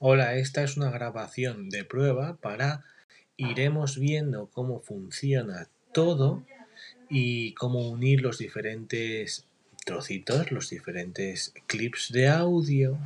Hola, esta es una grabación de prueba para iremos viendo cómo funciona todo y cómo unir los diferentes trocitos, los diferentes clips de audio.